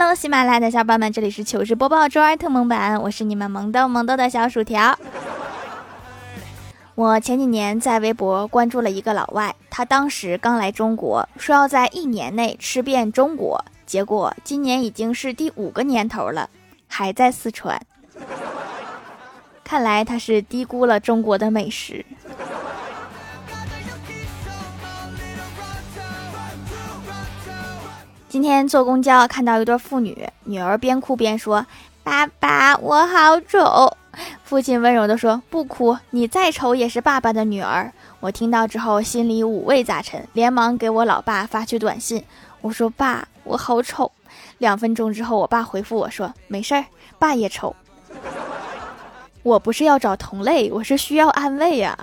Hello，喜马拉雅的小伙伴们，这里是糗事播报周二特萌版，我是你们萌豆萌豆的小薯条。我前几年在微博关注了一个老外，他当时刚来中国，说要在一年内吃遍中国，结果今年已经是第五个年头了，还在四川。看来他是低估了中国的美食。今天坐公交看到一对父女，女儿边哭边说：“爸爸，我好丑。”父亲温柔地说：“不哭，你再丑也是爸爸的女儿。”我听到之后心里五味杂陈，连忙给我老爸发去短信，我说：“爸，我好丑。”两分钟之后，我爸回复我说：“没事儿，爸也丑。”我不是要找同类，我是需要安慰呀。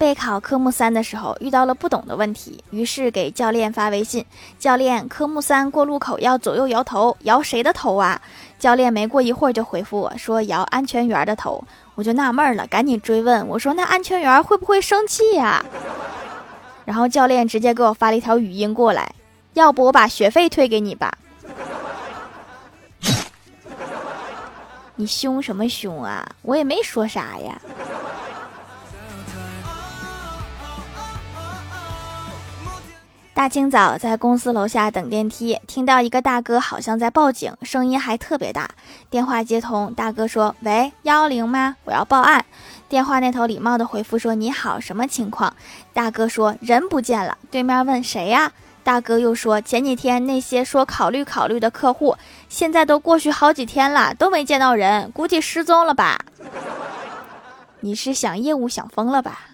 备考科目三的时候遇到了不懂的问题，于是给教练发微信：“教练，科目三过路口要左右摇头，摇谁的头啊？”教练没过一会儿就回复我说：“摇安全员的头。”我就纳闷了，赶紧追问我说：“那安全员会不会生气呀？”然后教练直接给我发了一条语音过来：“要不我把学费退给你吧。”你凶什么凶啊？我也没说啥呀。大清早在公司楼下等电梯，听到一个大哥好像在报警，声音还特别大。电话接通，大哥说：“喂，幺幺零吗？我要报案。”电话那头礼貌的回复说：“你好，什么情况？”大哥说：“人不见了。”对面问：“谁呀？”大哥又说：“前几天那些说考虑考虑的客户，现在都过去好几天了，都没见到人，估计失踪了吧？”你是想业务想疯了吧？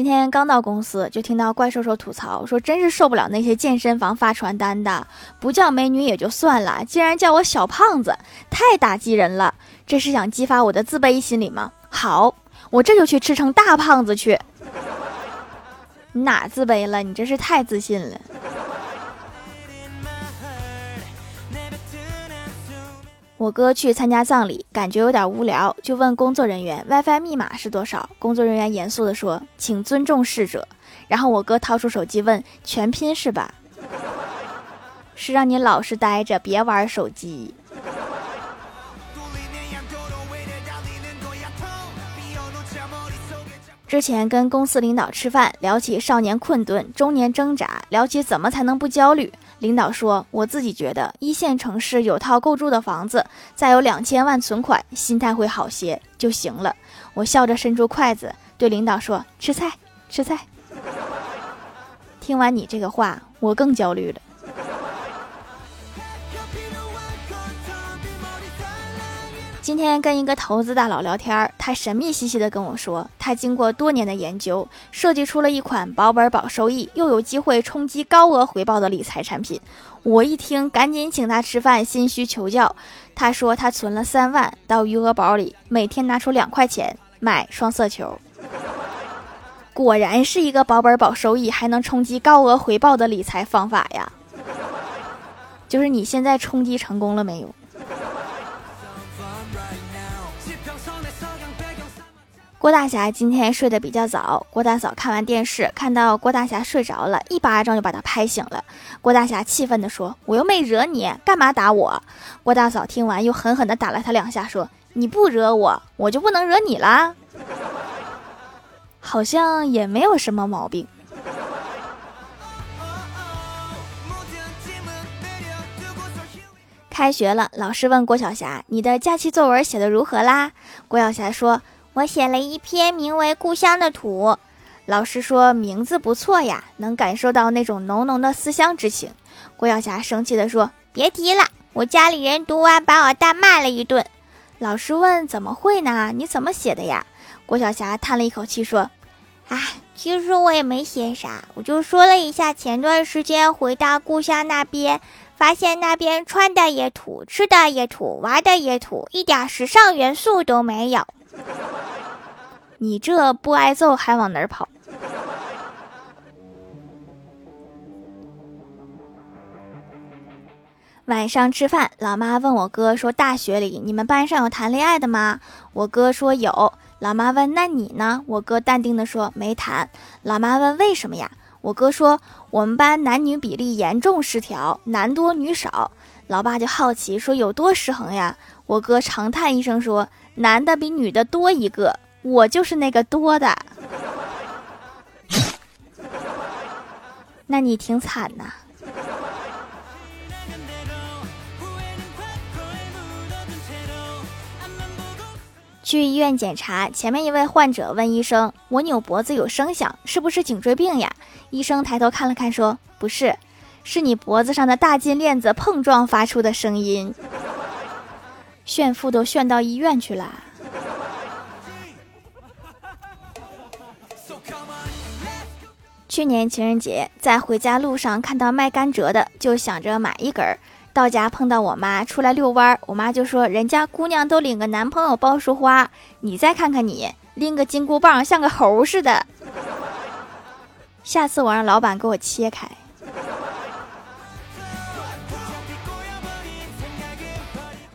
今天刚到公司，就听到怪兽兽吐槽说：“真是受不了那些健身房发传单的，不叫美女也就算了，竟然叫我小胖子，太打击人了。这是想激发我的自卑心理吗？好，我这就去吃成大胖子去。你 哪自卑了？你真是太自信了。”我哥去参加葬礼，感觉有点无聊，就问工作人员 WiFi 密码是多少。工作人员严肃地说：“请尊重逝者。”然后我哥掏出手机问：“全拼是吧？”是让你老实待着，别玩手机。之前跟公司领导吃饭，聊起少年困顿、中年挣扎，聊起怎么才能不焦虑。领导说：“我自己觉得，一线城市有套够住的房子，再有两千万存款，心态会好些就行了。”我笑着伸出筷子，对领导说：“吃菜，吃菜。”听完你这个话，我更焦虑了。今天跟一个投资大佬聊天，他神秘兮兮的跟我说，他经过多年的研究，设计出了一款保本保收益，又有机会冲击高额回报的理财产品。我一听，赶紧请他吃饭，心虚求教。他说他存了三万到余额宝里，每天拿出两块钱买双色球。果然是一个保本保收益，还能冲击高额回报的理财方法呀！就是你现在冲击成功了没有？郭大侠今天睡得比较早，郭大嫂看完电视，看到郭大侠睡着了，一巴掌就把他拍醒了。郭大侠气愤地说：“我又没惹你，干嘛打我？”郭大嫂听完又狠狠地打了他两下，说：“你不惹我，我就不能惹你啦。”好像也没有什么毛病。开学了，老师问郭晓霞：“你的假期作文写的如何啦？”郭晓霞说。我写了一篇名为《故乡的土》，老师说名字不错呀，能感受到那种浓浓的思乡之情。郭晓霞生气地说：“别提了，我家里人读完把我大骂了一顿。”老师问：“怎么会呢？你怎么写的呀？”郭晓霞叹了一口气说：“哎，其实我也没写啥，我就说了一下前段时间回到故乡那边，发现那边穿的也土，吃的也土，玩的也土，一点时尚元素都没有。”你这不挨揍还往哪儿跑？晚上吃饭，老妈问我哥说：“大学里你们班上有谈恋爱的吗？”我哥说有。老妈问：“那你呢？”我哥淡定地说：“没谈。”老妈问：“为什么呀？”我哥说：“我们班男女比例严重失调，男多女少。”老爸就好奇说：“有多失衡呀？”我哥长叹一声说：“男的比女的多一个，我就是那个多的。”那你挺惨呐。去医院检查，前面一位患者问医生：“我扭脖子有声响，是不是颈椎病呀？”医生抬头看了看，说：“不是，是你脖子上的大金链子碰撞发出的声音。”炫富都炫到医院去了。去年情人节，在回家路上看到卖甘蔗的，就想着买一根儿。到家碰到我妈出来遛弯儿，我妈就说：“人家姑娘都领个男朋友抱束花，你再看看你拎个金箍棒像个猴似的。”下次我让老板给我切开。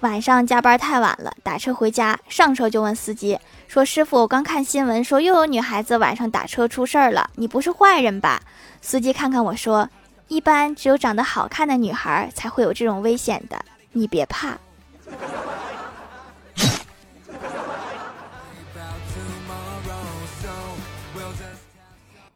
晚上加班太晚了，打车回家，上车就问司机说：“师傅，我刚看新闻说又有女孩子晚上打车出事儿了，你不是坏人吧？”司机看看我说。一般只有长得好看的女孩才会有这种危险的，你别怕。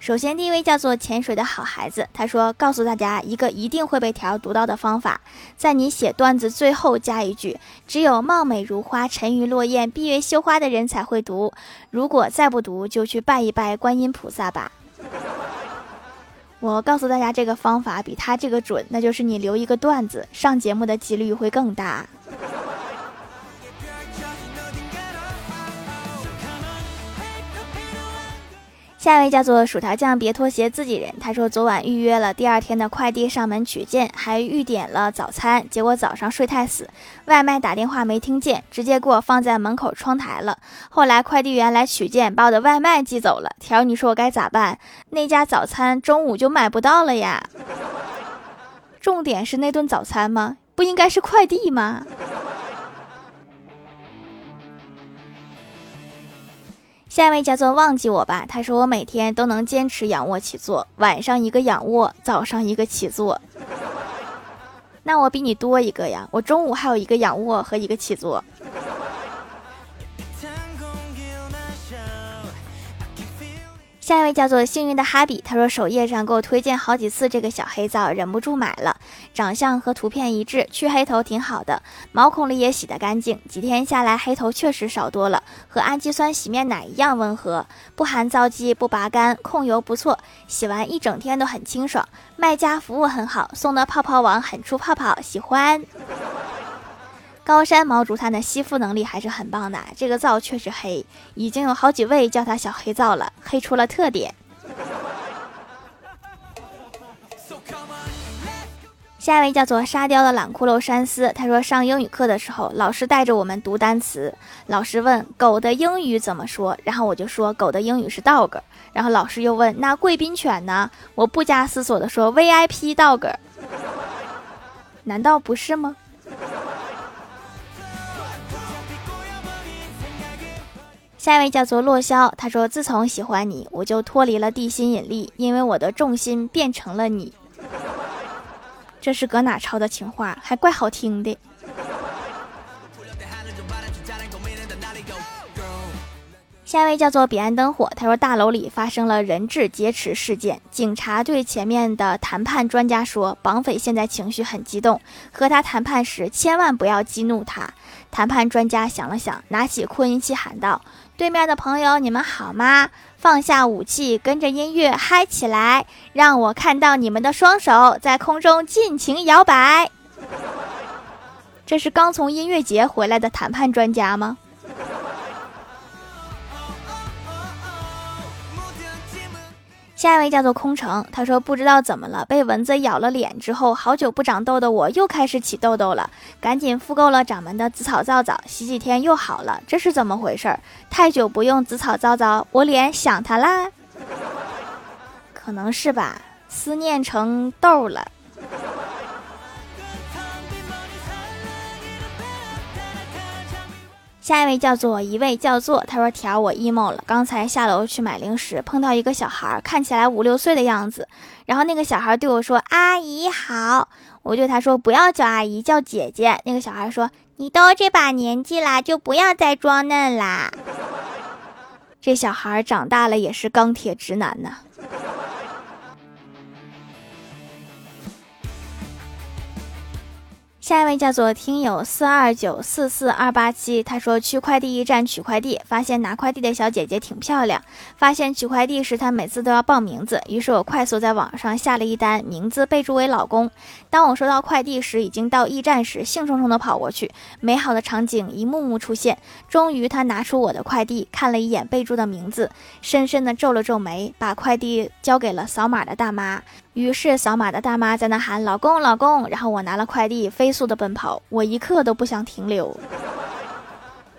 首先，第一位叫做潜水的好孩子，他说：“告诉大家一个一定会被条读到的方法，在你写段子最后加一句，只有貌美如花、沉鱼落雁、闭月羞花的人才会读。如果再不读，就去拜一拜观音菩萨吧。”我告诉大家，这个方法比他这个准，那就是你留一个段子，上节目的几率会更大。下一位叫做薯条酱，别拖鞋，自己人。他说昨晚预约了第二天的快递上门取件，还预点了早餐，结果早上睡太死，外卖打电话没听见，直接给我放在门口窗台了。后来快递员来取件，把我的外卖寄走了。条，你说我该咋办？那家早餐中午就买不到了呀。重点是那顿早餐吗？不应该是快递吗？下一位叫做忘记我吧，他说我每天都能坚持仰卧起坐，晚上一个仰卧，早上一个起坐。那我比你多一个呀，我中午还有一个仰卧和一个起坐。下一位叫做幸运的哈比，他说首页上给我推荐好几次这个小黑皂，忍不住买了。长相和图片一致，去黑头挺好的，毛孔里也洗得干净。几天下来，黑头确实少多了，和氨基酸洗面奶一样温和，不含皂基，不拔干，控油不错，洗完一整天都很清爽。卖家服务很好，送的泡泡网很出泡泡，喜欢。高山毛竹炭的吸附能力还是很棒的，这个皂确实黑，已经有好几位叫它小黑皂了，黑出了特点。下一位叫做沙雕的懒骷髅山思，他说上英语课的时候，老师带着我们读单词，老师问狗的英语怎么说，然后我就说狗的英语是 dog，然后老师又问那贵宾犬呢，我不加思索的说 VIP dog，难道不是吗？下一位叫做洛霄，他说：“自从喜欢你，我就脱离了地心引力，因为我的重心变成了你。”这是搁哪抄的情话？还怪好听的。下一位叫做彼岸灯火，他说：“大楼里发生了人质劫持事件，警察对前面的谈判专家说，绑匪现在情绪很激动，和他谈判时千万不要激怒他。”谈判专家想了想，拿起扩音器喊道。对面的朋友，你们好吗？放下武器，跟着音乐嗨起来，让我看到你们的双手在空中尽情摇摆。这是刚从音乐节回来的谈判专家吗？下一位叫做空城，他说不知道怎么了，被蚊子咬了脸之后，好久不长痘的我又开始起痘痘了，赶紧复购了掌门的紫草皂皂，洗几天又好了，这是怎么回事？太久不用紫草皂皂，我脸想它啦？可能是吧，思念成痘了。下一位叫做一位叫做，他说条我 emo 了。刚才下楼去买零食，碰到一个小孩，看起来五六岁的样子。然后那个小孩对我说：“阿姨好。”我对他说：“不要叫阿姨，叫姐姐。”那个小孩说：“你都这把年纪啦，就不要再装嫩啦。”这小孩长大了也是钢铁直男呢。下一位叫做听友四二九四四二八七，他说去快递驿站取快递，发现拿快递的小姐姐挺漂亮。发现取快递时她每次都要报名字，于是我快速在网上下了一单，名字备注为老公。当我收到快递时，已经到驿站时，兴冲冲的跑过去，美好的场景一幕幕出现。终于，他拿出我的快递，看了一眼备注的名字，深深的皱了皱眉，把快递交给了扫码的大妈。于是，扫码的大妈在那喊“老公，老公”，然后我拿了快递，飞速的奔跑，我一刻都不想停留。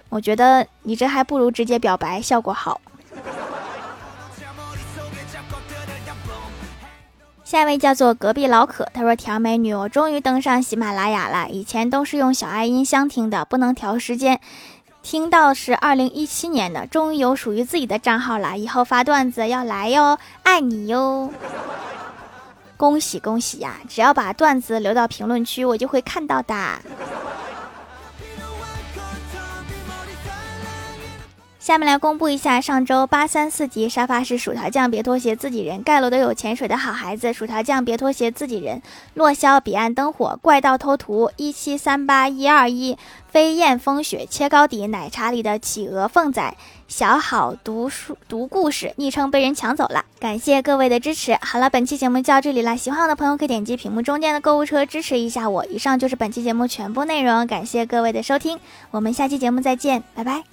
我觉得你这还不如直接表白效果好。下一位叫做隔壁老可，他说：“调美女，我终于登上喜马拉雅了，以前都是用小爱音箱听的，不能调时间，听到是二零一七年的，终于有属于自己的账号了，以后发段子要来哟，爱你哟。”恭喜恭喜呀！只要把段子留到评论区，我就会看到的。下面来公布一下上周八三四级沙发是薯条酱，别拖鞋，自己人盖楼都有潜水的好孩子，薯条酱别拖鞋，自己人，落霄彼岸灯火，怪盗偷图一七三八一二一，飞燕风雪切糕底，奶茶里的企鹅凤仔，小好读书读故事，昵称被人抢走了，感谢各位的支持。好了，本期节目就到这里了，喜欢我的朋友可以点击屏幕中间的购物车支持一下我。以上就是本期节目全部内容，感谢各位的收听，我们下期节目再见，拜拜。